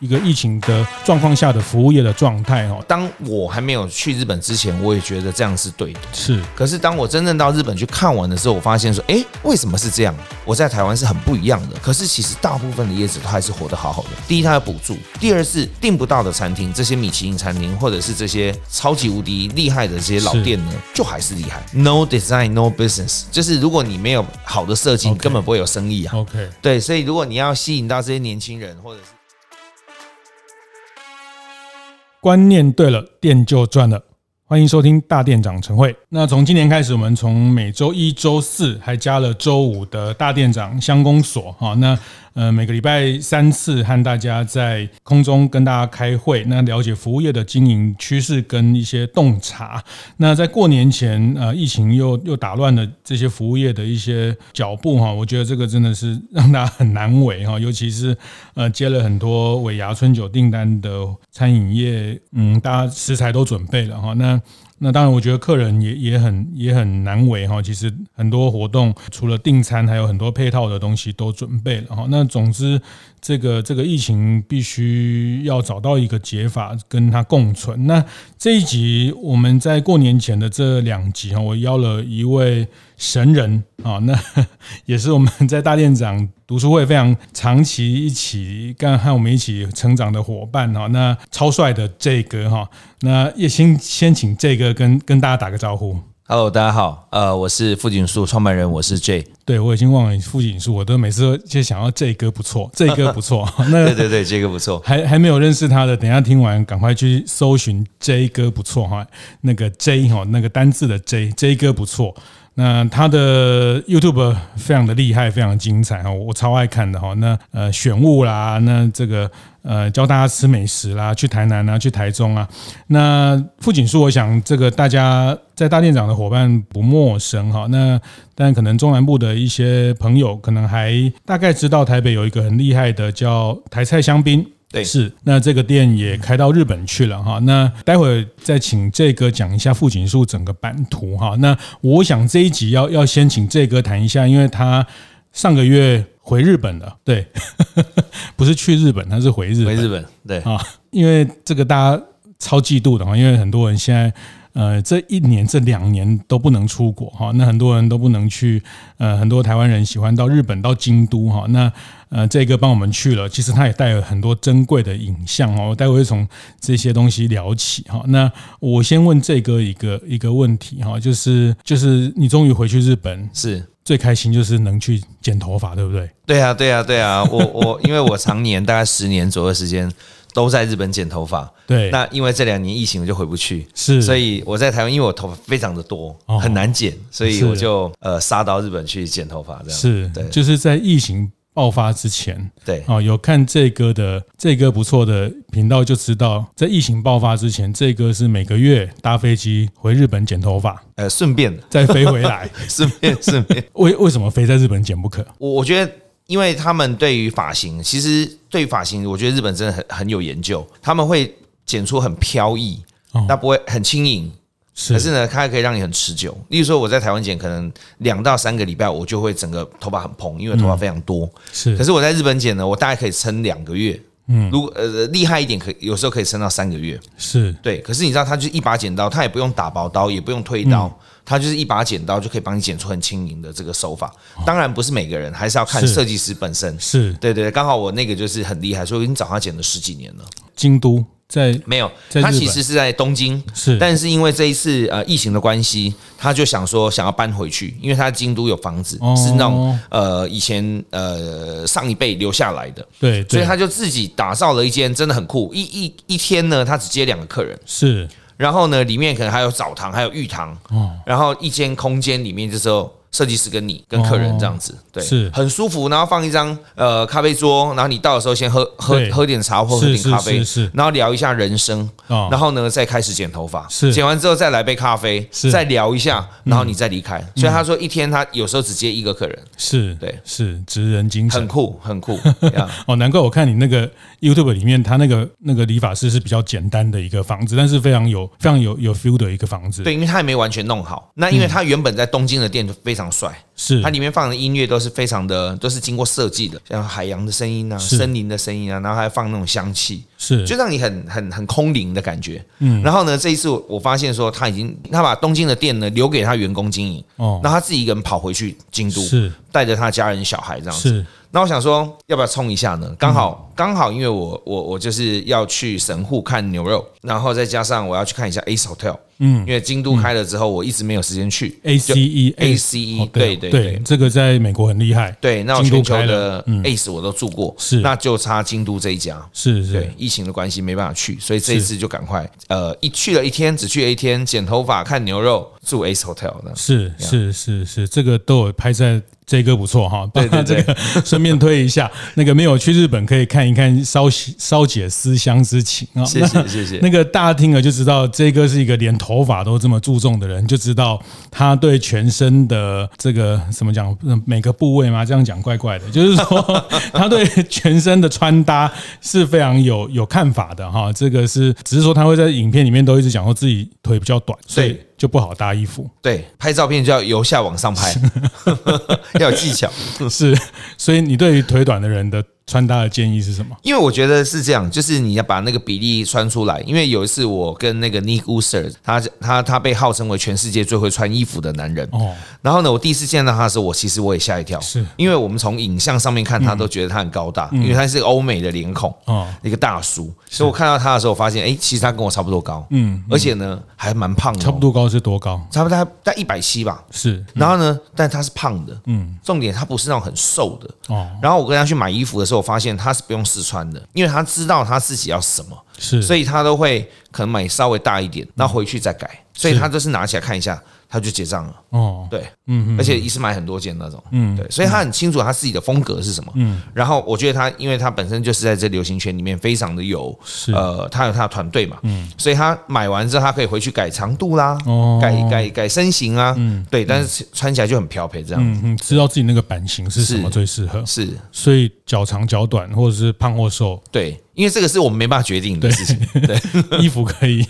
一个疫情的状况下的服务业的状态哦。当我还没有去日本之前，我也觉得这样是对的。是。可是当我真正到日本去看完的时候，我发现说，哎，为什么是这样？我在台湾是很不一样的。可是其实大部分的业者都还是活得好好的。第一，他有补助；第二是订不到的餐厅，这些米其林餐厅或者是这些超级无敌厉害的这些老店呢，就还是厉害。No design, no business。就是如果你没有好的设计，你根本不会有生意啊。OK。对，所以如果你要吸引到这些年轻人，或者是观念对了，店就赚了。欢迎收听大店长晨会。那从今年开始，我们从每周一、周四还加了周五的大店长乡公所。哈，那。呃，每个礼拜三次和大家在空中跟大家开会，那了解服务业的经营趋势跟一些洞察。那在过年前，呃，疫情又又打乱了这些服务业的一些脚步哈，我觉得这个真的是 让大家很难为哈，尤其是呃接了很多尾牙春酒订单的餐饮业，嗯，大家食材都准备了哈，那。那当然，我觉得客人也也很也很难为哈。其实很多活动除了订餐，还有很多配套的东西都准备了哈。那总之，这个这个疫情必须要找到一个解法，跟它共存。那这一集我们在过年前的这两集哈，我邀了一位神人啊，那 也是我们在大店长读书会非常长期一起跟和我们一起成长的伙伴哈。那超帅的 J 哥哈，那也先先请 J 哥跟跟大家打个招呼。Hello，大家好，呃，我是富锦树创办人，我是 J。对，我已经忘了富锦树，我都每次都就想要 J 哥不错，J 哥不错。那对对对，J 哥不错。还还没有认识他的，等一下听完赶快去搜寻 J 哥不错哈，那个 J 哈，那个单字的 J，J 哥不错。那他的 YouTube 非常的厉害，非常精彩哈，我超爱看的哈。那呃选物啦，那这个呃教大家吃美食啦，去台南啊，去台中啊。那傅锦树，我想这个大家在大店长的伙伴不陌生哈。那但可能中南部的一些朋友可能还大概知道台北有一个很厉害的叫台菜香槟。对，是那这个店也开到日本去了哈。那待会儿再请这个讲一下富锦树整个版图哈。那我想这一集要要先请这个谈一下，因为他上个月回日本了，对，不是去日本，他是回日本。回日本，对啊，因为这个大家超嫉妒的哈，因为很多人现在。呃，这一年这两年都不能出国哈，那很多人都不能去。呃，很多台湾人喜欢到日本到京都哈，那呃这个帮我们去了，其实他也带了很多珍贵的影像哦。我待会会从这些东西聊起哈。那我先问这个一个一个问题哈，就是就是你终于回去日本，是最开心就是能去剪头发，对不对？对啊，对啊，对啊。我我因为我常年大概十年左右的时间。都在日本剪头发，对。那因为这两年疫情，我就回不去，是。所以我在台湾，因为我头发非常的多，很难剪，所以我就呃杀到日本去剪头发，这样。是，对。就是在疫情爆发之前，对。哦，有看这个的这个不错的频道，就知道在疫情爆发之前，这个是每个月搭飞机回日本剪头发，呃，顺便再飞回来，顺便顺便。为为什么非在日本剪不可？我我觉得。因为他们对于发型，其实对于发型，我觉得日本真的很很有研究。他们会剪出很飘逸，但不会很轻盈，可是呢，它还可以让你很持久。例如说，我在台湾剪，可能两到三个礼拜，我就会整个头发很蓬，因为头发非常多。是，可是我在日本剪呢，我大概可以撑两个月。嗯，如果呃厉害一点，可以有时候可以撑到三个月。是对，可是你知道，他就一把剪刀，他也不用打薄刀，也不用推刀。他就是一把剪刀就可以帮你剪出很轻盈的这个手法，当然不是每个人，还是要看设计师本身。是对对，刚好我那个就是很厉害，所以我已经找他剪了十几年了。京都在没有，他其实是在东京，是，但是因为这一次呃疫情的关系，他就想说想要搬回去，因为他京都有房子，是那种呃以前呃上一辈留下来的，对，所以他就自己打造了一间真的很酷，一一一天呢，他只接两个客人，是。然后呢，里面可能还有澡堂，还有浴堂。哦。然后一间空间里面，这时候设计师跟你跟客人这样子，对，是。很舒服。然后放一张呃咖啡桌，然后你到的时候先喝喝喝点茶或喝点咖啡，是然后聊一下人生，然后呢再开始剪头发，是。剪完之后再来杯咖啡，再聊一下，然后你再离开。所以他说一天他有时候只接一个客人，是对，是职人精神，很酷很酷。哦，难怪我看你那个 YouTube 里面，他那个那个理发师是比较简单的一个房子，但是非常有非常有有 feel 的一个房子。对，因为他还没完全弄好。那因为他原本在东京的店就非常非常帅。是，它里面放的音乐都是非常的，都是经过设计的，像海洋的声音啊，森林的声音啊，然后还放那种香气，是，就让你很很很空灵的感觉。嗯，然后呢，这一次我发现说他已经他把东京的店呢留给他员工经营，哦，那他自己一个人跑回去京都，是带着他家人小孩这样子。是，那我想说要不要冲一下呢？刚好刚好，因为我我我就是要去神户看牛肉，然后再加上我要去看一下 Ace Hotel。嗯，因为京都开了之后，我一直没有时间去。A C E A C E，对对对，这个在美国很厉害。对，那全球的 Ace 我都住过，是，那就差京都这一家。是是，对，疫情的关系没办法去，所以这一次就赶快，呃，一去了一天，只去了一天，剪头发、看牛肉、住 Ace Hotel 的。是是是是，这个都有拍在。这歌不错哈，对对对，顺便推一下，那个没有去日本可以看一看，稍稍解思乡之情啊。谢谢谢谢。那个大家听了就知道，这个是一个连头发都这么注重的人，就知道他对全身的这个怎么讲，每个部位嘛，这样讲怪怪的，就是说他对全身的穿搭是非常有有看法的哈。这个是只是说他会在影片里面都一直讲说自己腿比较短，所以。就不好搭衣服，对，拍照片就要由下往上拍，要有技巧，是，所以你对于腿短的人的。穿搭的建议是什么？因为我觉得是这样，就是你要把那个比例穿出来。因为有一次我跟那个 Nick Usher，他他他被号称为全世界最会穿衣服的男人。哦。然后呢，我第一次见到他的时候，我其实我也吓一跳，是因为我们从影像上面看他都觉得他很高大，因为他是欧美的脸孔，哦，一个大叔。所以我看到他的时候，我发现，哎，其实他跟我差不多高，嗯，而且呢还蛮胖的。差不多高是多高？差不多在一百七吧。是。然后呢，但他是胖的，嗯，重点他不是那种很瘦的。哦。然后我跟他去买衣服的时候，我发现他是不用。试穿的，因为他知道他自己要什么，是，所以他都会可能买稍微大一点，那回去再改，所以他就是拿起来看一下。他就结账了。哦，对，嗯，而且一次买很多件那种，嗯，对，所以他很清楚他自己的风格是什么，嗯，然后我觉得他，因为他本身就是在这流行圈里面非常的有，呃，他有他的团队嘛，嗯，所以他买完之后，他可以回去改长度啦，哦，改改改身形啊，嗯，对，但是穿起来就很漂配这样。子，嗯，知道自己那个版型是什么最适合，是，所以脚长脚短或者是胖或瘦，对。因为这个是我们没办法决定的事情，对，衣服可以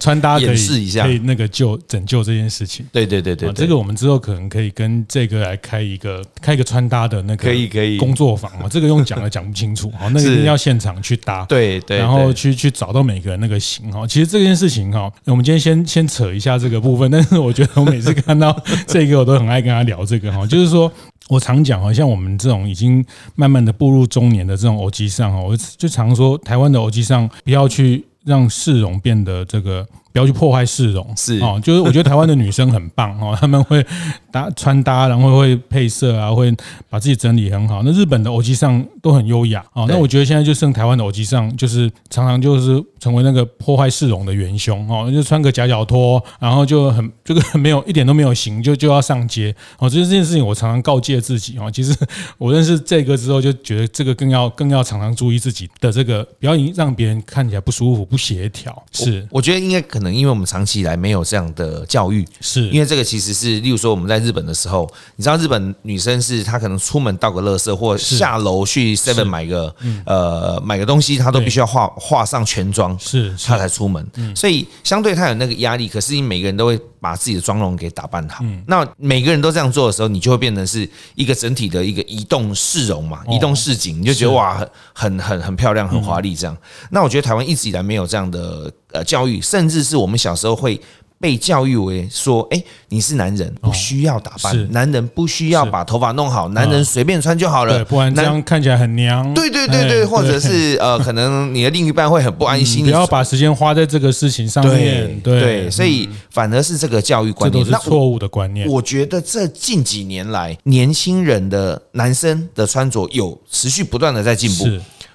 穿搭可以试一下，可以那个救拯救这件事情，对对对对，这个我们之后可能可以跟这个来开一个开一个穿搭的那个可以可以。工作坊嘛，这个用讲的讲不清楚啊，那个一定要现场去搭，对对，然后去去找到每个人那个型哈。其实这件事情哈，我们今天先先扯一下这个部分，但是我觉得我每次看到 这个我都很爱跟他聊这个哈，就是说。我常讲，好像我们这种已经慢慢的步入中年的这种欧吉桑哦，我就常说，台湾的欧吉桑不要去让市容变得这个。不要去破坏市容，是哦，就是我觉得台湾的女生很棒哦，她们会搭穿搭，然后会配色啊，会把自己整理很好。那日本的欧吉上都很优雅哦，那我觉得现在就剩台湾的欧吉上，就是常常就是成为那个破坏市容的元凶哦，就穿个夹脚拖，然后就很这个没有一点都没有型，就就要上街哦。这这件事情我常常告诫自己哦，其实我认识这个之后，就觉得这个更要更要常常注意自己的这个，不要让别人看起来不舒服、不协调。是，我觉得应该可。可能因为我们长期以来没有这样的教育，是。因为这个其实是，例如说我们在日本的时候，你知道日本女生是她可能出门倒个垃圾，或下楼去 Seven 买个呃买个东西，她都必须要化化上全妆，是她才出门，所以相对她有那个压力。可是你每个人都会把自己的妆容给打扮好，那每个人都这样做的时候，你就会变成是一个整体的一个移动市容嘛，移动市景，你就觉得哇，很很很漂亮，很华丽这样。那我觉得台湾一直以来没有这样的。呃，教育甚至是我们小时候会被教育为说，哎，你是男人，不需要打扮，男人不需要把头发弄好，男人随便穿就好了，不然这样看起来很娘。对对对对，或者是呃，可能你的另一半会很不安心。不要把时间花在这个事情上面。对，所以反而是这个教育观念，这都是错误的观念。我觉得这近几年来，年轻人的男生的穿着有持续不断的在进步。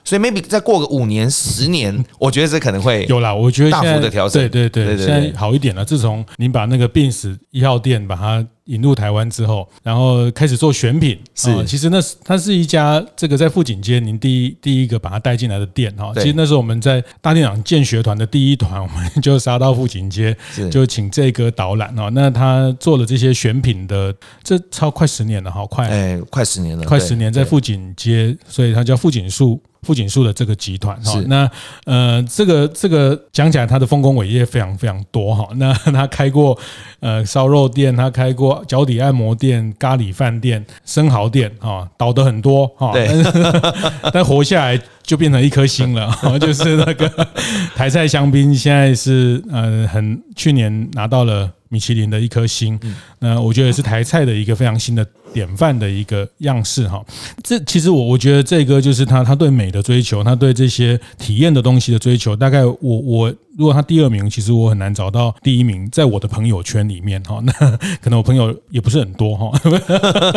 所以 maybe 再过个五年、十年，我觉得这可能会有啦。我觉得大幅的调整，对对对，现在好一点了。自从您把那个 Benz 一号店把它引入台湾之后，然后开始做选品。是，其实那是它是一家这个在富锦街您第一第一个把它带进来的店哈。其实那时候我们在大店长建学团的第一团，我们就杀到富锦街，就请这个导览哦。那他做了这些选品的，这超快十年了，好快，哎，快十年了，快十年在富锦街，所以它叫富锦树。富锦树的这个集团哈，那呃，这个这个讲起来，他的丰功伟业非常非常多哈。那他开过呃烧肉店，他开过脚底按摩店、咖喱饭店、生蚝店哈，倒的很多哈。对，但活下来就变成一颗星了，就是那个台菜香槟，现在是呃很去年拿到了。米其林的一颗星，那我觉得是台菜的一个非常新的典范的一个样式哈。这其实我我觉得这个就是他他对美的追求，他对这些体验的东西的追求。大概我我如果他第二名，其实我很难找到第一名，在我的朋友圈里面哈。那可能我朋友也不是很多哈。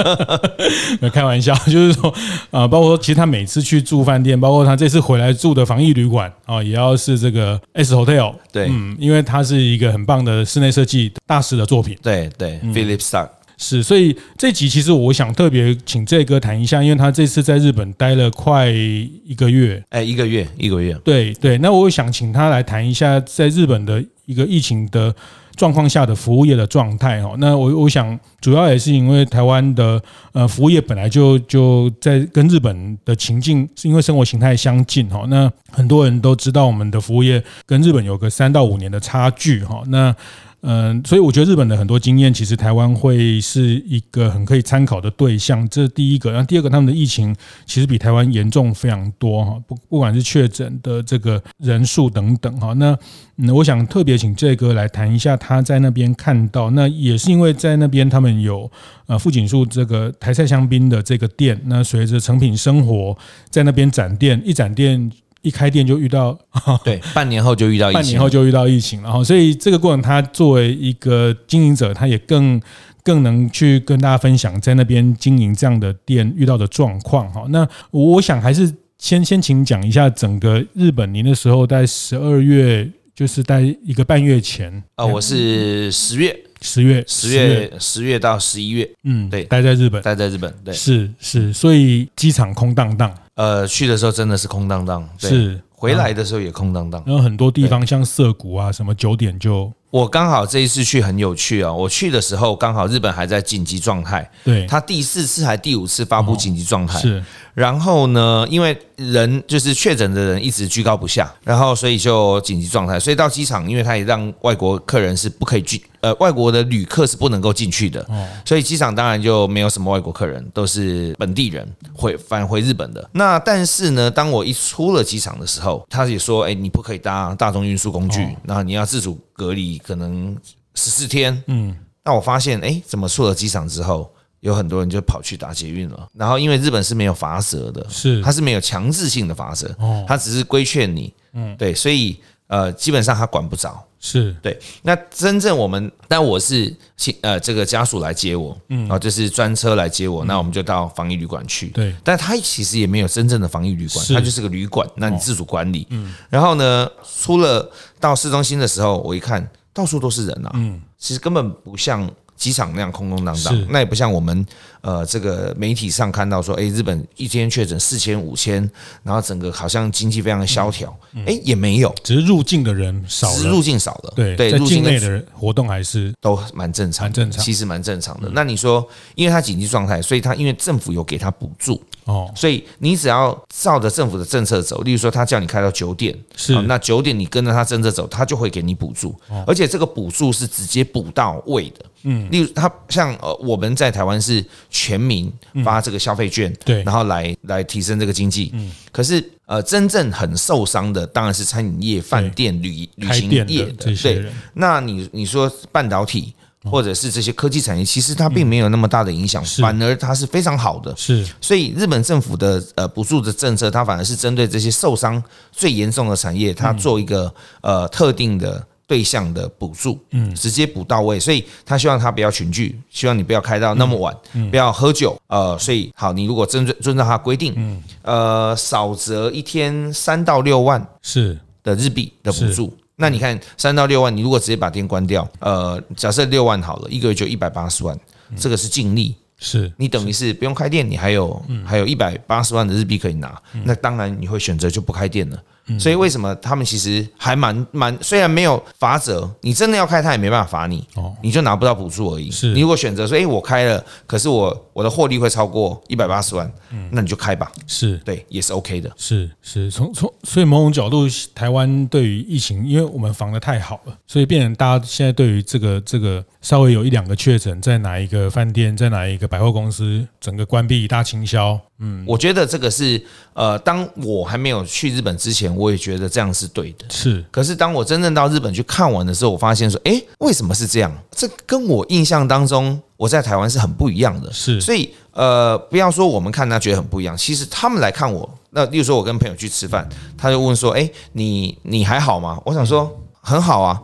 开玩笑，就是说啊，包括说其实他每次去住饭店，包括他这次回来住的防疫旅馆啊，也要是这个 S Hotel。对，嗯，因为它是一个很棒的室内设计。大师的作品，对对，Philippe Starck 是，所以这集其实我想特别请这哥谈一下，因为他这次在日本待了快一个月，哎，一个月一个月，对对，那我想请他来谈一下在日本的一个疫情的状况下的服务业的状态哈。那我我想主要也是因为台湾的呃服务业本来就就在跟日本的情境是因为生活形态相近哈。那很多人都知道我们的服务业跟日本有个三到五年的差距哈。那嗯，所以我觉得日本的很多经验，其实台湾会是一个很可以参考的对象。这是第一个，然后第二个，他们的疫情其实比台湾严重非常多哈，不不管是确诊的这个人数等等哈。那嗯，我想特别请这哥来谈一下他在那边看到，那也是因为在那边他们有呃富锦树这个台菜香槟的这个店，那随着成品生活在那边展店，一展店。一开店就遇到，对，半年后就遇到疫情，半年后就遇到疫情，然后所以这个过程，他作为一个经营者，他也更更能去跟大家分享在那边经营这样的店遇到的状况哈。那我想还是先先请讲一下整个日本，您那时候在十二月，就是在一个半月前。啊，我是十月，十月，十月，十月。到十一月，嗯，对，待在日本，待在日本，对，是是，所以机场空荡荡。呃，去的时候真的是空荡荡，是回来的时候也空荡荡。然后很多地方像涩谷啊，什么九点就。我刚好这一次去很有趣啊，我去的时候刚好日本还在紧急状态，对，他第四次还第五次发布紧急状态，是。然后呢，因为人就是确诊的人一直居高不下，然后所以就紧急状态，所以到机场，因为他也让外国客人是不可以进，呃，外国的旅客是不能够进去的，所以机场当然就没有什么外国客人，都是本地人回返回日本的。那但是呢，当我一出了机场的时候，他也说，哎，你不可以搭大众运输工具，然后你要自主隔离，可能十四天。嗯，那我发现，哎，怎么出了机场之后？有很多人就跑去打捷运了，然后因为日本是没有罚则的，是。它是没有强制性的罚则，哦，它只是规劝你，嗯，对，所以呃，基本上他管不着，是对。那真正我们，但我是亲呃这个家属来接我，嗯，啊，就是专车来接我，那我们就到防疫旅馆去，对。但他其实也没有真正的防疫旅馆，它就是个旅馆，那你自主管理，嗯。然后呢，出了到市中心的时候，我一看到处都是人啊，嗯，其实根本不像。机场那样空空荡荡，那也不像我们呃这个媒体上看到说，哎，日本一天确诊四千五千，然后整个好像经济非常的萧条，哎，也没有，只是入境的人少了，只是入境少了，对对，在境内的活动还是都蛮正常，蛮正常，其实蛮正常的。那你说，因为他紧急状态，所以他因为政府有给他补助。哦，所以你只要照着政府的政策走，例如说他叫你开到九点，是。那九点你跟着他政策走，他就会给你补助，而且这个补助是直接补到位的。嗯，例如他像呃我们在台湾是全民发这个消费券，对，然后来来提升这个经济。嗯，可是呃真正很受伤的当然是餐饮业、饭店、旅旅行业的。对，那你你说半导体。或者是这些科技产业，其实它并没有那么大的影响，反而它是非常好的。是，所以日本政府的呃补助的政策，它反而是针对这些受伤最严重的产业，它做一个呃特定的对象的补助，嗯，直接补到位。所以他希望他不要群聚，希望你不要开到那么晚，不要喝酒，呃，所以好，你如果遵遵照他规定，嗯，呃，少则一天三到六万是。的日币的补助。那你看三到六万，你如果直接把店关掉，呃，假设六万好了，一个月就一百八十万，这个是净利，是你等于是不用开店，你还有还有一百八十万的日币可以拿，那当然你会选择就不开店了。所以为什么他们其实还蛮蛮，虽然没有罚则，你真的要开他也没办法罚你，你就拿不到补助而已。是你如果选择说，哎，我开了，可是我我的获利会超过一百八十万，那你就开吧。是对，也是 OK 的。是是，从从所以某种角度，台湾对于疫情，因为我们防的太好了，所以变成大家现在对于这个这个稍微有一两个确诊，在哪一个饭店，在哪一个百货公司，整个关闭一大清销。嗯，我觉得这个是呃，当我还没有去日本之前，我也觉得这样是对的。是，可是当我真正到日本去看完的时候，我发现说，诶，为什么是这样？这跟我印象当中我在台湾是很不一样的。是，所以呃，不要说我们看他觉得很不一样，其实他们来看我，那例如说我跟朋友去吃饭，他就问说，诶，你你还好吗？我想说很好啊，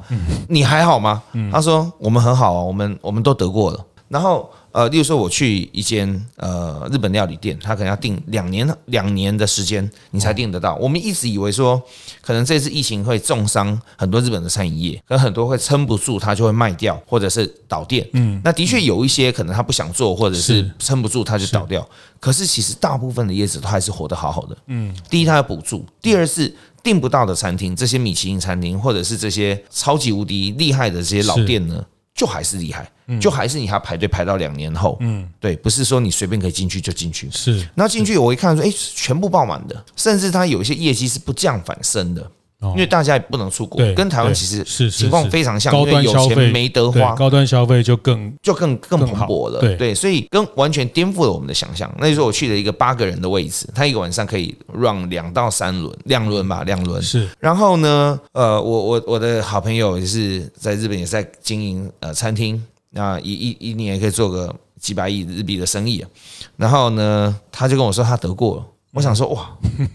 你还好吗？他说我们很好啊，我们我们都得过了。然后。呃，例如说我去一间呃日本料理店，他可能要订两年两年的时间，你才订得到。我们一直以为说，可能这次疫情会重伤很多日本的餐饮业，可能很多会撑不住，他就会卖掉或者是倒店。嗯，那的确有一些可能他不想做，或者是撑不住他就倒掉。可是其实大部分的业者都还是活得好好的。嗯，第一他有补助，第二是订不到的餐厅，这些米其林餐厅或者是这些超级无敌厉害的这些老店呢，就还是厉害。就还是你还要排队排到两年后，嗯，对，不是说你随便可以进去就进去。是，那进去我一看说，哎，全部爆满的，甚至它有一些业绩是不降反升的，因为大家也不能出国，跟台湾其实是情况非常像，因为有钱没得花，高端消费就更就更更蓬勃了，对对，所以跟完全颠覆了我们的想象。那就说我去了一个八个人的位置，他一个晚上可以 run 两到三轮，两轮吧，两轮是。然后呢，呃，我我我的好朋友也是在日本也在经营呃餐厅。那一一一年也可以做个几百亿日币的生意，然后呢，他就跟我说他得过了，我想说哇，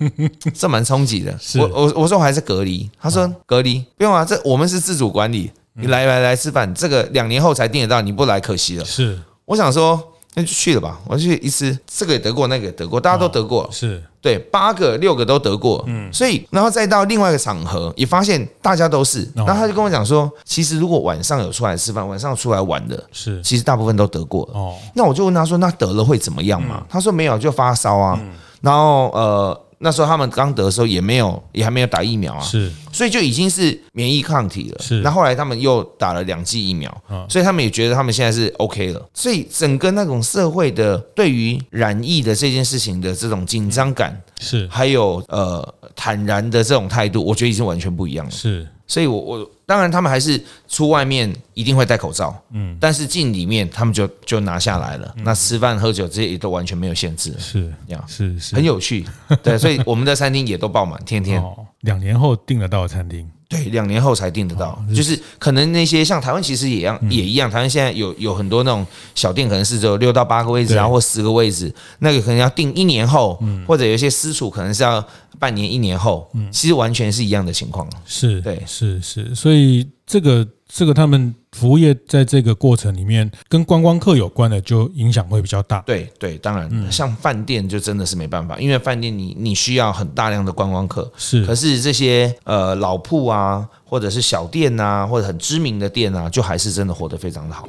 这蛮冲击的。我我我说我还是隔离，他说隔离。不用啊，这我们是自主管理，你来来来吃饭，这个两年后才订得到，你不来可惜了。是，我想说。那就去了吧，我去一次，这个也得过，那个也得过，大家都得过，是。对，八个六个都得过，嗯，所以然后再到另外一个场合，也发现大家都是，然后他就跟我讲说，其实如果晚上有出来吃饭，晚上出来玩的，是，其实大部分都得过了，哦，那我就问他说，那得了会怎么样嘛？他说没有，就发烧啊，然后呃。那时候他们刚得的时候也没有，也还没有打疫苗啊，是，所以就已经是免疫抗体了。是，那后来他们又打了两剂疫苗，所以他们也觉得他们现在是 OK 了。所以整个那种社会的对于染疫的这件事情的这种紧张感，是，还有呃坦然的这种态度，我觉得已经完全不一样了。是。所以我，我我当然，他们还是出外面一定会戴口罩，嗯，但是进里面他们就就拿下来了。那吃饭喝酒这些也都完全没有限制，是是是很有趣，对，所以我们的餐厅也都爆满，天天。两年后订得到的餐厅。对，两年后才订得到，就是可能那些像台湾其实也一样，也一样。台湾现在有有很多那种小店，可能是只有六到八个位置然后，或十个位置，那个可能要订一年后，或者有一些私厨可能是要半年、一年后，其实完全是一样的情况。是，对，是是，所以这个。这个他们服务业在这个过程里面跟观光客有关的，就影响会比较大。对对，当然，像饭店就真的是没办法，因为饭店你你需要很大量的观光客。是，可是这些呃老铺啊，或者是小店啊，或者很知名的店啊，就还是真的活得非常的好。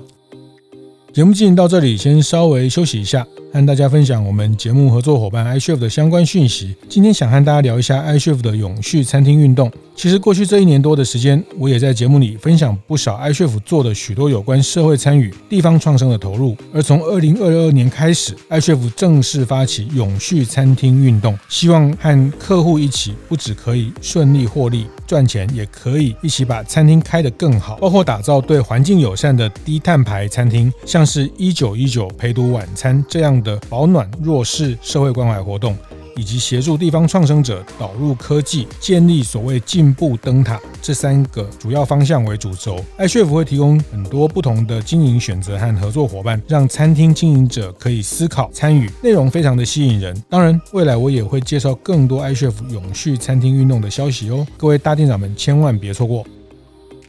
节目进行到这里，先稍微休息一下。和大家分享我们节目合作伙伴 iCHEF 的相关讯息。今天想和大家聊一下 iCHEF 的永续餐厅运动。其实过去这一年多的时间，我也在节目里分享不少 iCHEF 做的许多有关社会参与、地方创生的投入。而从二零二二年开始，iCHEF 正式发起永续餐厅运动，希望和客户一起，不只可以顺利获利赚钱，也可以一起把餐厅开得更好，包括打造对环境友善的低碳牌餐厅，像是一九一九陪读晚餐这样的保暖弱势社会关怀活动，以及协助地方创生者导入科技，建立所谓进步灯塔这三个主要方向为主轴。iCHEF 会提供很多不同的经营选择和合作伙伴，让餐厅经营者可以思考参与，内容非常的吸引人。当然，未来我也会介绍更多 iCHEF 永续餐厅运动的消息哦，各位大店长们千万别错过。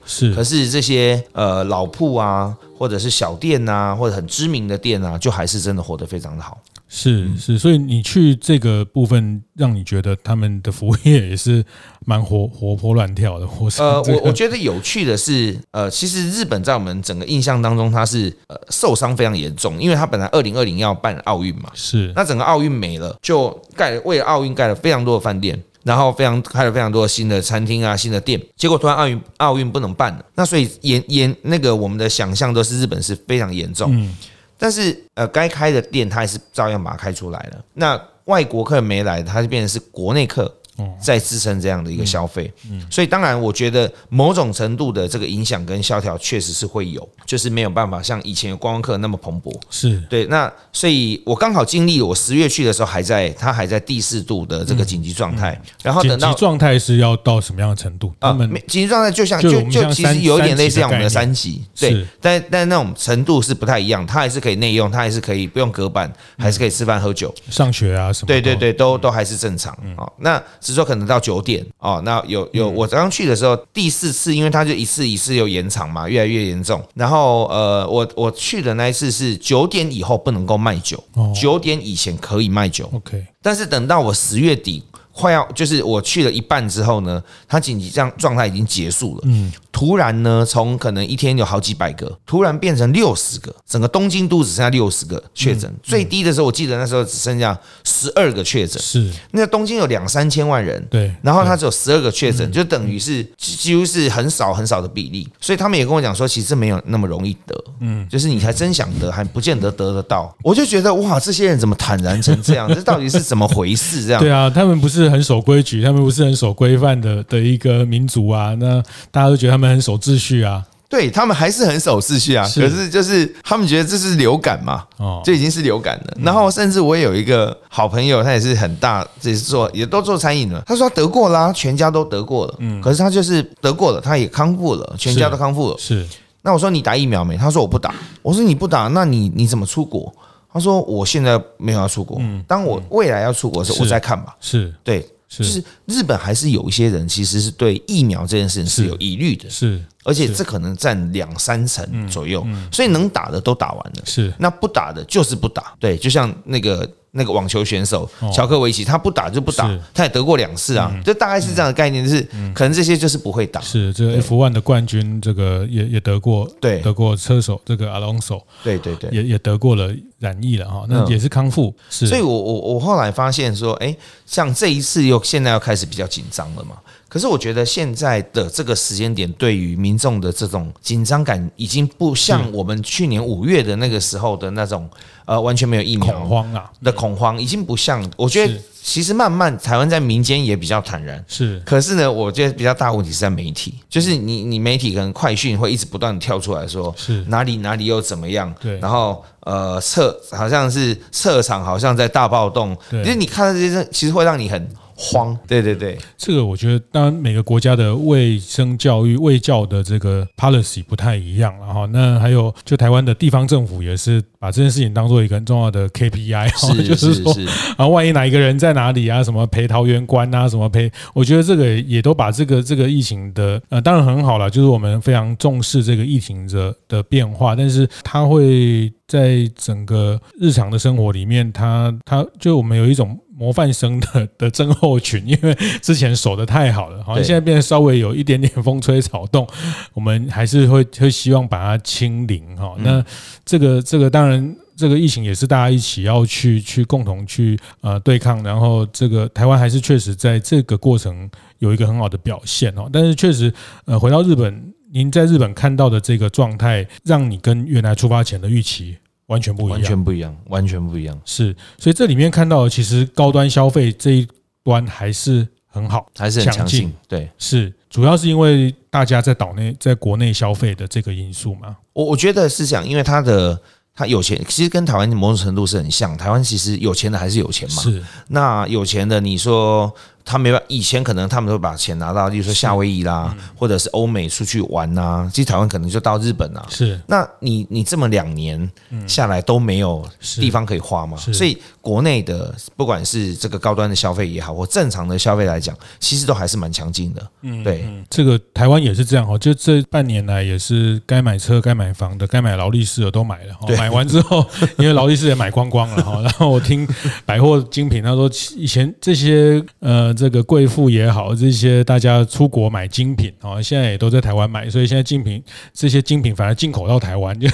是，可是这些呃老铺啊，或者是小店呐、或者很知名的店啊，就还是真的活得非常的好。是是，所以你去这个部分，让你觉得他们的服务业也是蛮活 活泼乱跳的。或是呃，我我觉得有趣的是，呃，其实日本在我们整个印象当中，它是呃受伤非常严重，因为它本来二零二零要办奥运嘛，是那整个奥运没了，就盖为了奥运盖了非常多的饭店，然后非常开了非常多的新的餐厅啊，新的店，结果突然奥运奥运不能办了，那所以严严那个我们的想象都是日本是非常严重。嗯但是，呃，该开的店他也是照样把它开出来了。那外国客没来，他就变成是国内客。在支撑这样的一个消费，所以当然我觉得某种程度的这个影响跟萧条确实是会有，就是没有办法像以前有观光客那么蓬勃。是。对，那所以我刚好经历，我十月去的时候还在，它还在第四度的这个紧急状态，然后等到状态是要到什么样的程度？他们紧急状态就像就就其实有一点类似像我们的三级，对，但但那种程度是不太一样，它还是可以内用，它还是可以不用隔板，还是可以吃饭喝酒、上学啊什么？对对对，都都还是正常。啊。那只是说可能到九点哦，那有有我刚刚去的时候第四次，因为它就一次一次又延长嘛，越来越严重。然后呃，我我去的那一次是九点以后不能够卖酒，九点以前可以卖酒。OK，但是等到我十月底快要就是我去了一半之后呢，他紧急这样状态已经结束了。嗯。突然呢，从可能一天有好几百个，突然变成六十个，整个东京都只剩下六十个确诊。最低的时候，我记得那时候只剩下十二个确诊。是，那东京有两三千万人，对，然后他只有十二个确诊，就等于是几乎是很少很少的比例。所以他们也跟我讲说，其实没有那么容易得，嗯，就是你还真想得，还不见得得得到。我就觉得哇，这些人怎么坦然成这样？这到底是怎么回事？这样？对啊，他们不是很守规矩，他们不是很守规范的的一个民族啊。那大家都觉得他们很守秩序啊。对，他们还是很守秩序啊，可是就是他们觉得这是流感嘛，哦，就已经是流感了。然后甚至我也有一个好朋友，他也是很大，也是做也都做餐饮了。他说他得过啦，全家都得过了，嗯，可是他就是得过了，他也康复了，全家都康复了。是，那我说你打疫苗没？他说我不打。我说你不打，那你你怎么出国？他说我现在没有要出国，当我未来要出国的时候，我再看吧。是。对，就是日本还是有一些人其实是对疫苗这件事情是。有疑虑的，是。而且这可能占两三成左右，所以能打的都打完了，是。那不打的就是不打。对，就像那个那个网球选手乔科维奇，他不打就不打，他也得过两次啊，就大概是这样的概念，就是可能这些就是不会打。是这个 F1 的冠军，这个也也得过，对，得过车手这个 Alonso，，对对对，也也得过了染疫了哈，那也是康复。是，所以我我我后来发现说，哎，像这一次又现在要开始比较紧张了嘛。可是我觉得现在的这个时间点，对于民众的这种紧张感，已经不像我们去年五月的那个时候的那种，呃，完全没有疫苗恐慌啊的恐慌，已经不像。我觉得其实慢慢台湾在民间也比较坦然。是，可是呢，我觉得比较大问题是在媒体，就是你你媒体可能快讯会一直不断的跳出来说，是哪里哪里又怎么样？对，然后呃，测好像是测场好像在大暴动，其实你看到这些，其实会让你很。慌，对对对，这个我觉得，当然每个国家的卫生教育、卫教的这个 policy 不太一样，了哈。那还有就台湾的地方政府也是把这件事情当做一个很重要的 KPI，是 就是说，啊，万一哪一个人在哪里啊，什么陪桃园关啊，什么陪，我觉得这个也都把这个这个疫情的，呃，当然很好了，就是我们非常重视这个疫情的的变化，但是它会在整个日常的生活里面，它它就我们有一种。模范生的的症候群，因为之前守得太好了，好像现在变得稍微有一点点风吹草动，我们还是会会希望把它清零哈。那这个这个当然，这个疫情也是大家一起要去去共同去呃对抗，然后这个台湾还是确实在这个过程有一个很好的表现哦。但是确实呃回到日本，您在日本看到的这个状态，让你跟原来出发前的预期。完全不一样，完全不一样，完全不一样。是，所以这里面看到，其实高端消费这一端还是很好，还是很强劲。对，是主要是因为大家在岛内，在国内消费的这个因素嘛。我我觉得是这样，因为他的他有钱，其实跟台湾某种程度是很像。台湾其实有钱的还是有钱嘛。是，那有钱的，你说他没办法，以前可能他们都把钱拿到，例如说夏威夷啦，嗯、或者是欧美出去玩呐、啊。其实台湾可能就到日本啊。是，那你你这么两年下来都没有地方可以花嘛？所以国内的不管是这个高端的消费也好，或正常的消费来讲，其实都还是蛮强劲的。嗯，对，这个台湾也是这样哈，就这半年来也是该买车、该买房的、该买劳力士的都买了。买完之后，因为劳力士也买光光了哈。然后我听百货精品他说，以前这些呃这个贵妇也好，这些大家出国买精品啊，现在也都在台湾买，所以现在精品这些精品反而进口到台湾，就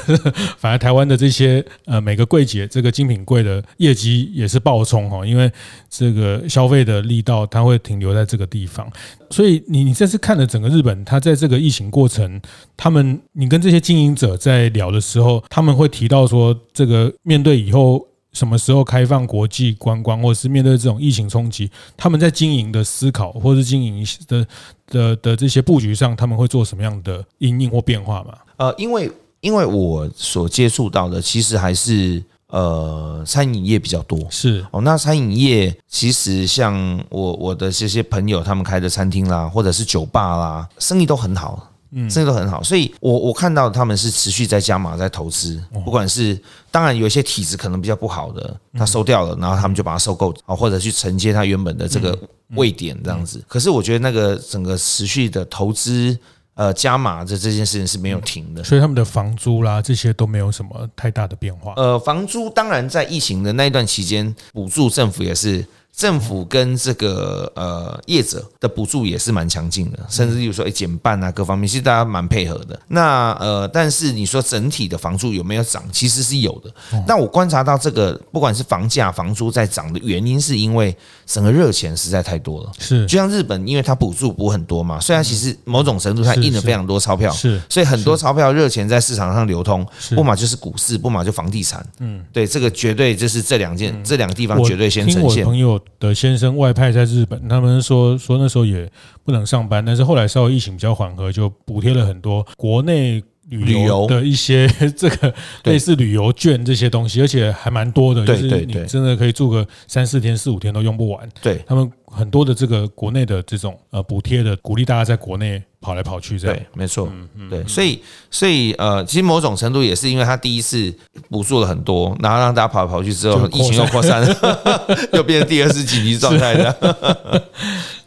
反而台湾的这些呃每个柜姐这个精品柜的业绩也是暴冲哈，因为这个消费的力道它会停留在这个地方，所以你你这次看了整个日本，它在这个疫情过程，他们你跟这些经营者在聊的时候，他们会提到说，这个面对以后。什么时候开放国际观光，或者是面对这种疫情冲击，他们在经营的思考，或者是经营的的的这些布局上，他们会做什么样的因应或变化吗？呃，因为因为我所接触到的，其实还是呃餐饮业比较多。是哦，那餐饮业其实像我我的这些朋友，他们开的餐厅啦，或者是酒吧啦，生意都很好。嗯，这个都很好，所以我我看到他们是持续在加码在投资，不管是当然有一些体质可能比较不好的，他收掉了，然后他们就把它收购啊，或者去承接他原本的这个位点这样子。可是我觉得那个整个持续的投资呃加码的这件事情是没有停的，所以他们的房租啦这些都没有什么太大的变化。呃，房租当然在疫情的那一段期间补助政府也是。政府跟这个呃业者的补助也是蛮强劲的，甚至比如说哎减半啊，各方面其实大家蛮配合的。那呃，但是你说整体的房租有没有涨？其实是有的。但我观察到这个，不管是房价、房租在涨的原因，是因为整个热钱实在太多了。是，就像日本，因为它补助补很多嘛，虽然其实某种程度它印了非常多钞票，是，所以很多钞票热钱在市场上流通，不嘛就是股市，不嘛就房地产。嗯，对，这个绝对就是这两件这两个地方绝对先呈现。的先生外派在日本，他们说说那时候也不能上班，但是后来稍微疫情比较缓和，就补贴了很多国内旅游的一些 这个类似旅游券这些东西，而且还蛮多的，就是你真的可以住个三四天、四五天都用不完。对。他们很多的这个国内的这种呃补贴的，鼓励大家在国内。跑来跑去，这样对，没错，嗯嗯对，所以，所以，呃，其实某种程度也是因为他第一次补助了很多，然后让大家跑来跑去之后，疫情又扩散了，又变成第二次紧急状态的。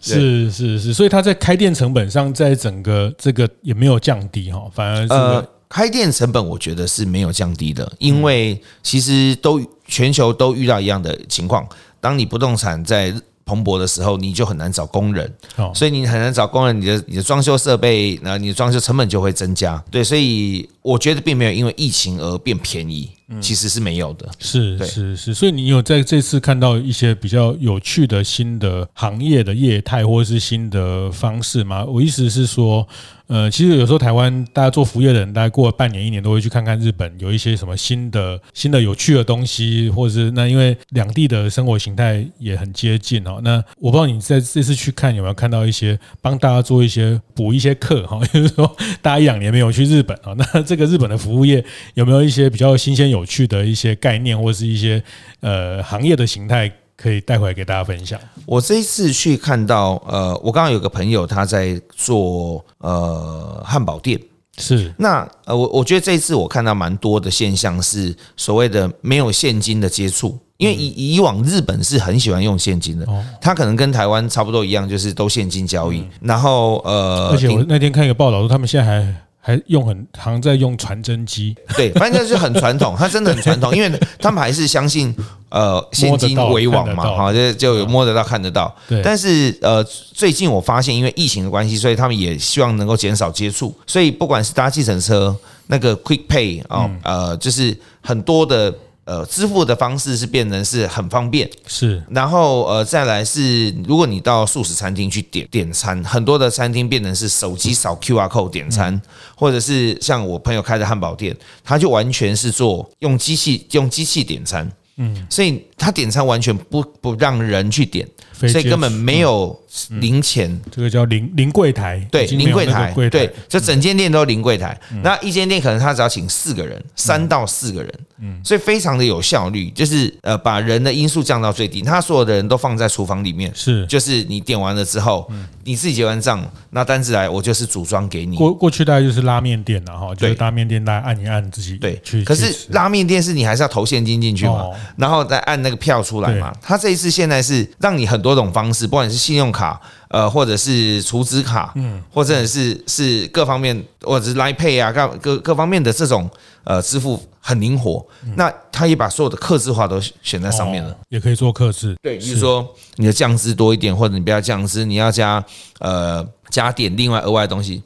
是 是是，所以他在开店成本上，在整个这个也没有降低哈，反而呃，开店成本我觉得是没有降低的，因为其实都全球都遇到一样的情况，当你不动产在。蓬勃的时候，你就很难找工人，所以你很难找工人，你的你的装修设备，那你的装修成本就会增加。对，所以我觉得并没有因为疫情而变便宜，其实是没有的。是是是，所以你有在这次看到一些比较有趣的新的行业的业态，或者是新的方式吗？我意思是说。呃，其实有时候台湾大家做服务业的人，大概过了半年一年都会去看看日本有一些什么新的新的有趣的东西，或者是那因为两地的生活形态也很接近哦。那我不知道你在这次去看有没有看到一些帮大家做一些 补一些课哈，就是说大家一两年没有去日本啊，那这个日本的服务业有没有一些比较新鲜有趣的一些概念，或者是一些呃行业的形态？可以带回来给大家分享。我这一次去看到，呃，我刚刚有个朋友他在做呃汉堡店，是那呃我我觉得这一次我看到蛮多的现象是所谓的没有现金的接触，因为以以往日本是很喜欢用现金的，他可能跟台湾差不多一样，就是都现金交易。然后呃，而且我那天看一个报道说，他们现在还。还用很好像在用传真机，对，反正就是很传统，他真的很传统，因为他们还是相信呃现金为王嘛，哈，就就有摸得到看得到。对，但是呃最近我发现，因为疫情的关系，所以他们也希望能够减少接触，所以不管是搭计程车那个 Quick Pay 啊，呃，就是很多的。呃，支付的方式是变成是很方便，是。然后呃，再来是，如果你到素食餐厅去点点餐，很多的餐厅变成是手机扫 QR code 点餐，或者是像我朋友开的汉堡店，他就完全是做用机器用机器点餐，嗯，所以他点餐完全不不让人去点，所以根本没有零钱。这个叫零零柜台，对，零柜台，对，就整间店都零柜台。嗯、那一间店可能他只要请四个人，三到四个人，嗯，所以非常的有效率，就是呃把人的因素降到最低。他所有的人都放在厨房里面，是，就是你点完了之后，你自己结完账，那单子来，我就是组装给你。过过去大概就是拉面店了哈，就是拉面店大家按一按自己对。去。可是拉面店是你还是要投现金进去嘛，然后再按那个票出来嘛。他这一次现在是让你很多种方式，不管是信用卡，呃，或者是储值卡，嗯，或者是是各方面，或者是 Line Pay 啊，各各各方面的这种呃支付很灵活。那他也把所有的克制化都选在上面了，也可以做克制。对，比如说你的酱汁多一点，或者你不要酱汁，你要加呃加点另外额外的东西。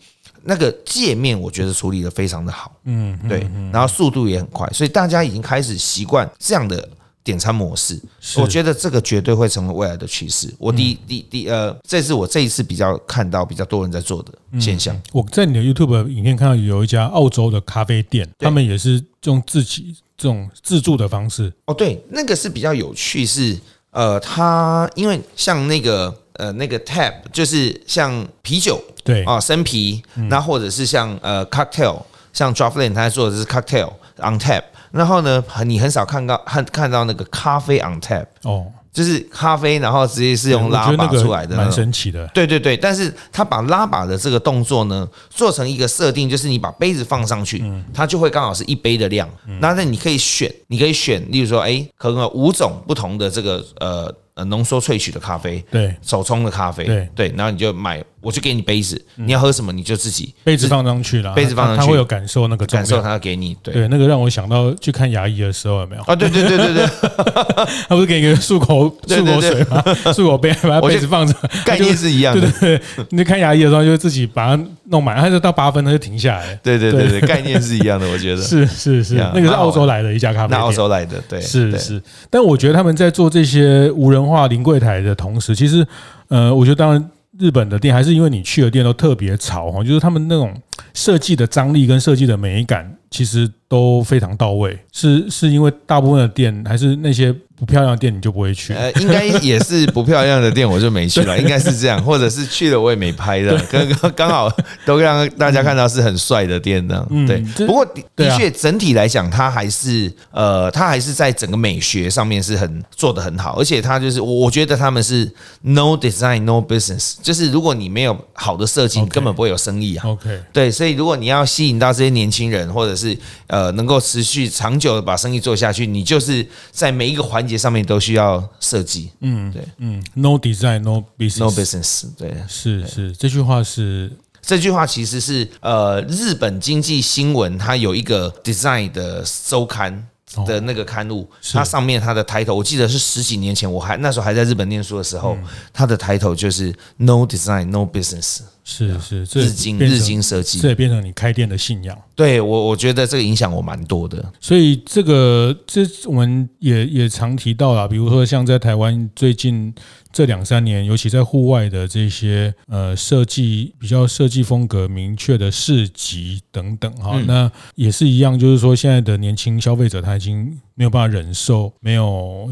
那个界面我觉得处理的非常的好，嗯，对，然后速度也很快，所以大家已经开始习惯这样的点餐模式。我觉得这个绝对会成为未来的趋势。我第第第呃，这是我这一次比较看到比较多人在做的现象。我在你的 YouTube 影片看到有一家澳洲的咖啡店，他们也是用自己这种自助的方式。哦，对，那个是比较有趣，是呃，他因为像那个。呃，那个 tap 就是像啤酒，对啊，生啤，那或者是像呃 cocktail，像 Draftland 他在做的是 cocktail on tap，然后呢，你很少看到看看到那个咖啡 on tap 哦。就是咖啡，然后直接是用拉把出来的，蛮神奇的。对对对，但是他把拉把的这个动作呢，做成一个设定，就是你把杯子放上去，它就会刚好是一杯的量。那那你可以选，你可以选，例如说，哎，可能有五种不同的这个呃呃浓缩萃取的咖啡，对，手冲的咖啡，对对，然后你就买。我就给你杯子，你要喝什么你就自己杯子放上去了，杯子放上去，他会有感受那个感受，他要给你。对，那个让我想到去看牙医的时候有没有？啊，对对对对对，他不是给你个漱口漱口水吗？漱口杯把杯子放着，概念是一样的。对对对，你看牙医的时候就自己把它弄满，他就到八分他就停下来。对对对对，概念是一样的，我觉得 是是是，那个是澳洲来的一家咖啡店，澳洲来的，对，是是。但我觉得他们在做这些无人化临柜台的同时，其实呃，我觉得当然。日本的店还是因为你去的店都特别潮哈，就是他们那种设计的张力跟设计的美感，其实都非常到位。是是因为大部分的店还是那些。不漂亮的店你就不会去，呃，应该也是不漂亮的店我就没去了，应该是这样，或者是去了我也没拍的，刚刚 刚好都让大家看到是很帅的店呢。对，不过的的确整体来讲，它还是呃，它还是在整个美学上面是很做的很好，而且它就是我我觉得他们是 no design no business，就是如果你没有好的设计，你根本不会有生意啊。OK，对，所以如果你要吸引到这些年轻人，或者是呃能够持续长久的把生意做下去，你就是在每一个环。节上面都需要设计，嗯，对，嗯，no design, no business, no business，对，是是，这句话是这句话其实是呃，日本经济新闻它有一个 design 的周刊的那个刊物，它上面它的抬头，我记得是十几年前，我还那时候还在日本念书的时候，它的抬头就是 no design, no business。是是，日经日经设计，这也变成你开店的信仰。对我，我觉得这个影响我蛮多的。所以这个这我们也也常提到啦，比如说像在台湾最近这两三年，尤其在户外的这些呃设计比较设计风格明确的市集等等哈，那也是一样，就是说现在的年轻消费者他已经没有办法忍受没有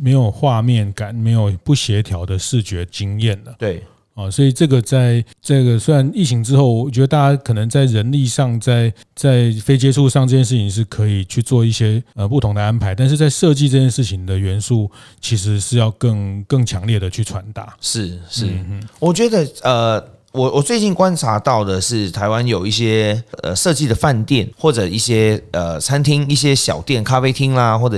没有画面感、没有不协调的视觉经验了。对。啊，所以这个在这个虽然疫情之后，我觉得大家可能在人力上，在在非接触上这件事情是可以去做一些呃不同的安排，但是在设计这件事情的元素，其实是要更更强烈的去传达。是是，我觉得呃，我我最近观察到的是，台湾有一些呃设计的饭店或者一些呃餐厅、一些小店、咖啡厅啦，或者。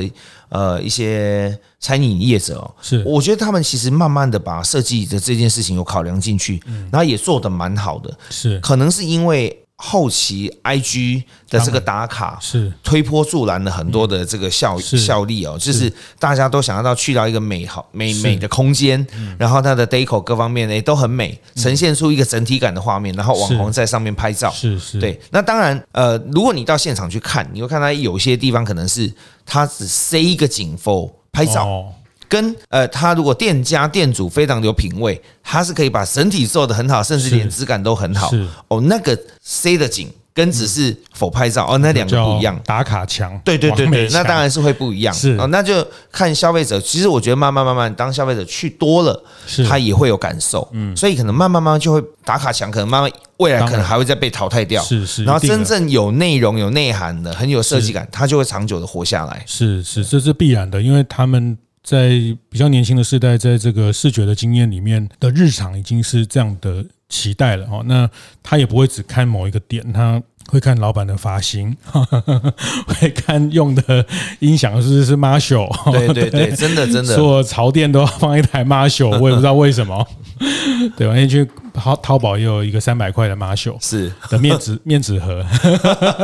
呃，一些餐饮业者哦，是，我觉得他们其实慢慢的把设计的这件事情有考量进去，然后也做的蛮好的，是，可能是因为后期 IG 的这个打卡是。推波助澜了很多的这个效效力哦，就是大家都想要到去到一个美好美美的空间，然后它的 deco 各方面呢都很美，呈现出一个整体感的画面，然后网红在上面拍照，是是，对，那当然呃，如果你到现场去看，你会看到有些地方可能是。他只塞一个景 for 拍照，跟呃，他如果店家店主非常有品味，他是可以把整体做得很好，甚至连质感都很好。哦，那个塞的景跟只是否拍照哦，那两个不一样，打卡墙，对对对对，那当然是会不一样。是啊，那就看消费者。其实我觉得慢慢慢慢，当消费者去多了，他也会有感受。嗯，所以可能慢慢慢慢就会打卡墙，可能慢慢未来可能还会再被淘汰掉。是是，然后真正有内容、有内涵的、很有设计感，它就会长久的活下来。是是，这是必然的，因为他们在比较年轻的时代，在这个视觉的经验里面的日常已经是这样的。期待了哦，那他也不会只看某一个点，他会看老板的发型，会看用的音响是不是 Marshall，对对对，真的真的，所有潮店都要放一台 Marshall，我也不知道为什么，对吧？因为去淘淘宝也有一个三百块的 Marshall，是。的面纸 面纸盒，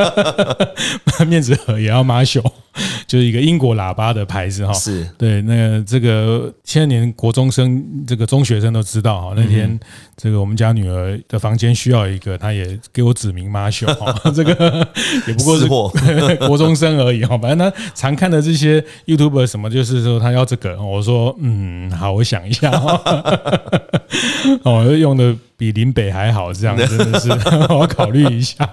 面纸盒也要 Marshall。就是一个英国喇叭的牌子哈，是。对那个这个现在连国中生这个中学生都知道哈。那天这个我们家女儿的房间需要一个，她也给我指明 Marshall 哈，这个也不过是国中生而已哈。反正她常看的这些 YouTube 什么，就是说她要这个，我说嗯好，我想一下哈。哦，用的比林北还好，这样 真的是 我要考虑一下。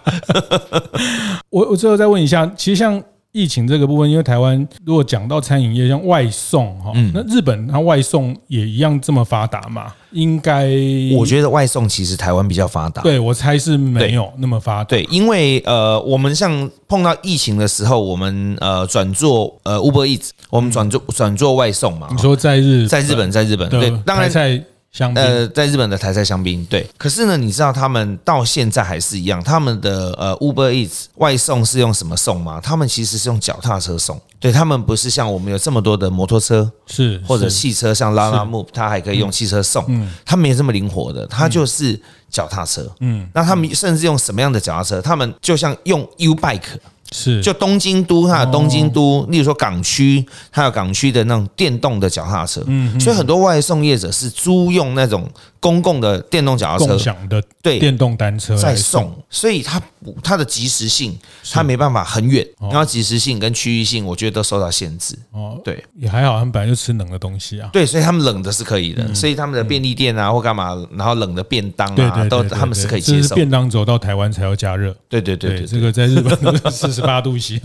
我我最后再问一下，其实像。疫情这个部分，因为台湾如果讲到餐饮业，像外送哈，那日本它外送也一样这么发达嘛？应该我觉得外送其实台湾比较发达。对，我猜是没有那么发达。对，因为呃，我们像碰到疫情的时候，我们呃转做呃 Uber Eats，我们转做转做外送嘛。你说在日在日本，在日本对，当然在。香呃，在日本的台菜香槟，对。可是呢，你知道他们到现在还是一样，他们的呃 Uber Eats 外送是用什么送吗？他们其实是用脚踏车送，对，他们不是像我们有这么多的摩托车，是或者汽车，像 Lalamove，他还可以用汽车送，嗯，他没这么灵活的，他就是脚踏车，嗯，那他们甚至用什么样的脚踏车？他们就像用 U Bike。是，就东京都，它有东京都，例如说港区，它有港区的那种电动的脚踏车，嗯，所以很多外送业者是租用那种。公共的电动脚踏车，共享的对电动单车在送，所以它它的及时性，它没办法很远，然后及时性跟区域性，我觉得都受到限制。哦，对，也还好，他们本来就吃冷的东西啊。对，所以他们冷的是可以的，所以他们的便利店啊或干嘛，然后冷的便当啊，都他们是可以接受。便当走到台湾才要加热。对对对对，这个在日本四十八度 C。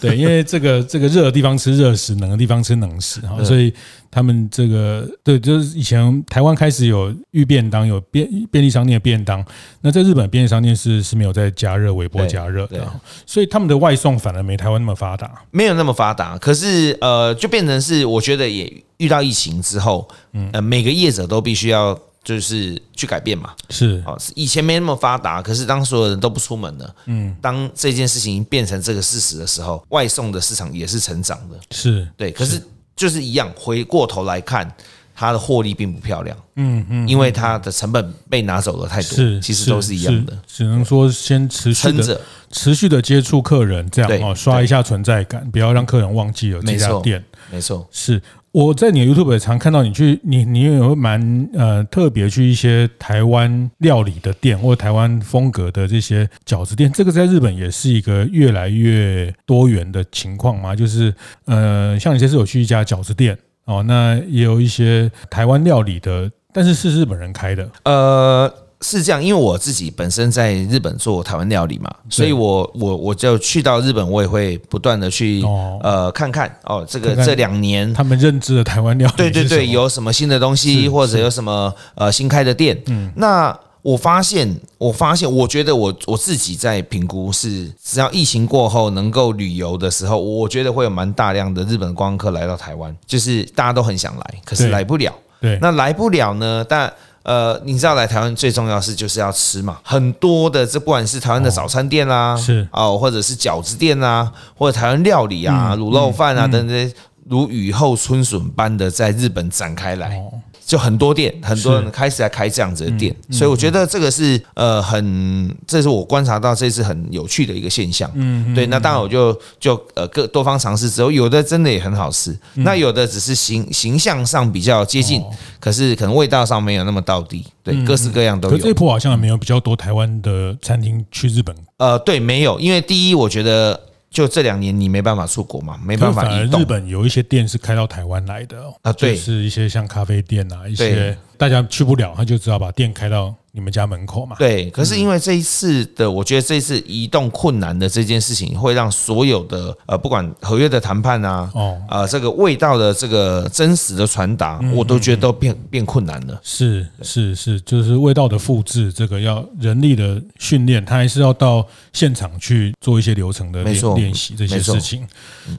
对，因为这个这个热的地方吃热食，冷的地方吃冷食哈，所以。他们这个对，就是以前台湾开始有预便当，有便便利商店的便当。那在日本便利商店是是没有在加热、微波加热的，所以他们的外送反而没台湾那么发达，没有那么发达。可是呃，就变成是我觉得也遇到疫情之后，呃，每个业者都必须要就是去改变嘛。是啊，以前没那么发达，可是当所有人都不出门了，嗯，当这件事情变成这个事实的时候，外送的市场也是成长的。是对，可是。就是一样，回过头来看，它的获利并不漂亮。嗯嗯，因为它的成本被拿走了太多，是其实都是一样的。只能说先持续的持续的接触客人，这样哦，刷一下存在感，不要让客人忘记了这家店。没错，是。我在你的 YouTube 也常看到你去，你你也会蛮呃特别去一些台湾料理的店或者台湾风格的这些饺子店，这个在日本也是一个越来越多元的情况嘛，就是呃像你这次有去一家饺子店哦，那也有一些台湾料理的，但是是日本人开的，呃。是这样，因为我自己本身在日本做台湾料理嘛，所以我我我就去到日本，我也会不断的去呃看看哦，这个这两年他们认知的台湾料理，对对对，有什么新的东西，或者有什么呃新开的店。嗯，那我发现，我发现，我觉得我我自己在评估是，只要疫情过后能够旅游的时候，我觉得会有蛮大量的日本观光客来到台湾，就是大家都很想来，可是来不了。对，那来不了呢，但。呃，你知道来台湾最重要的是就是要吃嘛，很多的这不管是台湾的早餐店啦、啊，是哦，或者是饺子店啊，或者台湾料理啊，卤肉饭啊等等，如雨后春笋般的在日本展开来。就很多店，很多人开始在开这样子的店，所以我觉得这个是呃很，这是我观察到这是很有趣的一个现象。嗯，对。那当然我就就呃各多方尝试之后，有的真的也很好吃，那有的只是形形象上比较接近，可是可能味道上没有那么到底。对，各式各样都有。可这一波好像也没有比较多台湾的餐厅去日本。呃，对，没有，因为第一，我觉得。就这两年你没办法出国嘛，没办法移动。日本有一些店是开到台湾来的啊，对，是一些像咖啡店啊，一些大家去不了，他就只好把店开到。你们家门口嘛？对，可是因为这一次的，我觉得这一次移动困难的这件事情，会让所有的呃，不管合约的谈判啊，哦，呃，这个味道的这个真实的传达，我都觉得都变变困难了。是是是，就是味道的复制，这个要人力的训练，他还是要到现场去做一些流程的练练习这些事情。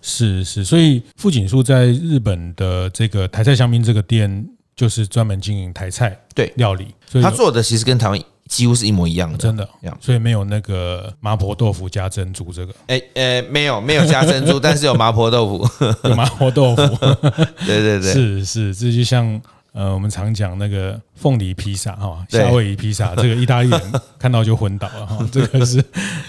是是，所以富锦树在日本的这个台菜香槟这个店。就是专门经营台菜对。料理，所以他做的其实跟台湾几乎是一模一样的，真的。所以没有那个麻婆豆腐加珍珠这个，哎呃，没有没有加珍珠，但是有麻婆豆腐，有麻婆豆腐，对对对，是是，这就像呃我们常讲那个凤梨披萨哈，夏威夷披萨，这个意大利人看到就昏倒了哈，这个是，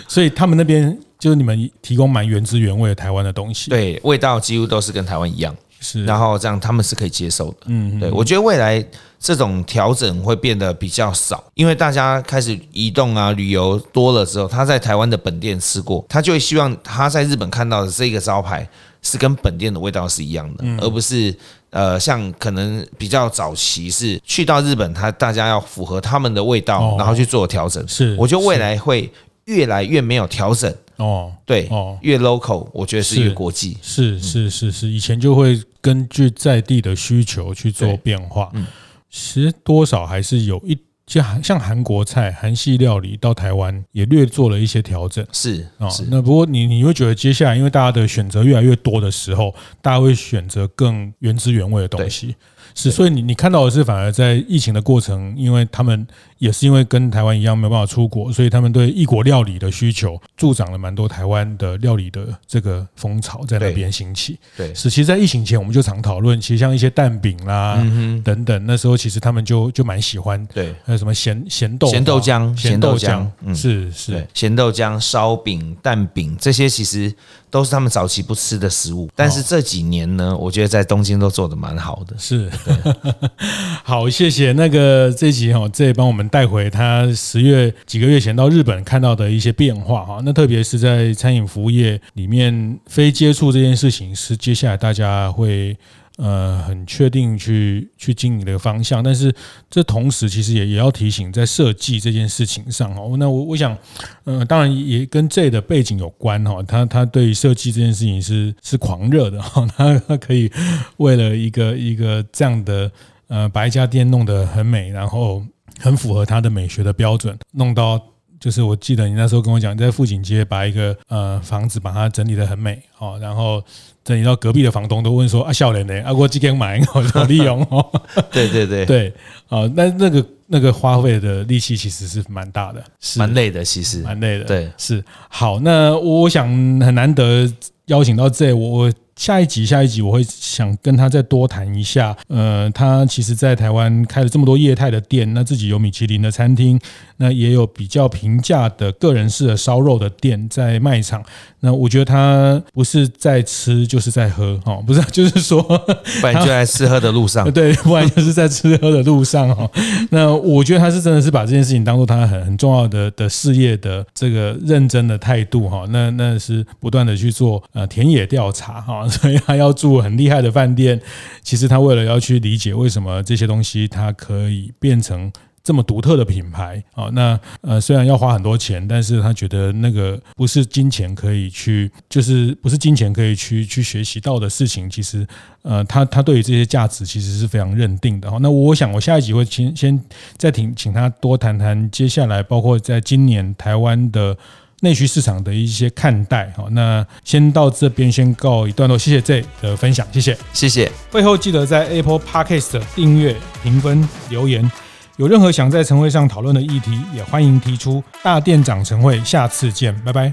所以他们那边就是你们提供蛮原汁原味的台湾的东西，对，味道几乎都是跟台湾一样。是，然后这样他们是可以接受的。嗯，对，我觉得未来这种调整会变得比较少，因为大家开始移动啊、旅游多了之后，他在台湾的本店吃过，他就会希望他在日本看到的这个招牌是跟本店的味道是一样的，而不是呃像可能比较早期是去到日本，他大家要符合他们的味道，然后去做调整。是，我觉得未来会越来越没有调整。哦，对，哦，越 local，我觉得是越国际，是是是是，以前就会根据在地的需求去做变化，嗯，其实多少还是有一像像韩国菜、韩系料理到台湾也略做了一些调整，是啊，那不过你你会觉得接下来，因为大家的选择越来越多的时候，大家会选择更原汁原味的东西。是，所以你你看到的是，反而在疫情的过程，因为他们也是因为跟台湾一样没有办法出国，所以他们对异国料理的需求助长了蛮多台湾的料理的这个风潮在那边兴起。对，是，其实，在疫情前我们就常讨论，其实像一些蛋饼啦等等，那时候其实他们就就蛮喜欢。对，还有什么咸咸豆咸豆浆、咸豆浆，是是咸豆浆、烧饼、蛋饼这些其实。都是他们早期不吃的食物，但是这几年呢，我觉得在东京都做的蛮好的。是，好，谢谢那个这集哈，这也帮我们带回他十月几个月前到日本看到的一些变化哈。那特别是在餐饮服务业里面，非接触这件事情是接下来大家会。呃，很确定去去经营的方向，但是这同时其实也也要提醒，在设计这件事情上哦，那我我想，呃，当然也跟 J 的背景有关哈，他他对于设计这件事情是是狂热的哈，他他可以为了一个一个这样的呃，把一家店弄得很美，然后很符合他的美学的标准，弄到。就是我记得你那时候跟我讲，在富锦街把一个呃房子把它整理得很美哦，然后整理到隔壁的房东都问说啊，笑脸呢？啊，我今天买 好利用 哦。对对对对，哦，那那个那个花费的力气其实是蛮大的，是蛮累的，其实蛮累的。对，是好。那我想很难得邀请到这我。下一集，下一集我会想跟他再多谈一下。呃，他其实，在台湾开了这么多业态的店，那自己有米其林的餐厅，那也有比较平价的个人式的烧肉的店在卖场。那我觉得他不是在吃，就是在喝，哦，不是，就是说，不然就在吃喝的路上，对，不然就是在吃喝的路上，哦。那我觉得他是真的是把这件事情当做他很很重要的的事业的这个认真的态度，哈，那那是不断的去做呃田野调查，哈。所以他要住很厉害的饭店，其实他为了要去理解为什么这些东西它可以变成这么独特的品牌啊，那呃虽然要花很多钱，但是他觉得那个不是金钱可以去，就是不是金钱可以去去学习到的事情。其实呃，他他对于这些价值其实是非常认定的。那我想我下一集会先先再请请他多谈谈接下来，包括在今年台湾的。内需市场的一些看待，好，那先到这边先告一段落，谢谢 J 的分享，谢谢，谢谢。会后记得在 Apple Podcast 订阅、评分、留言，有任何想在晨会上讨论的议题，也欢迎提出。大店长晨会，下次见，拜拜。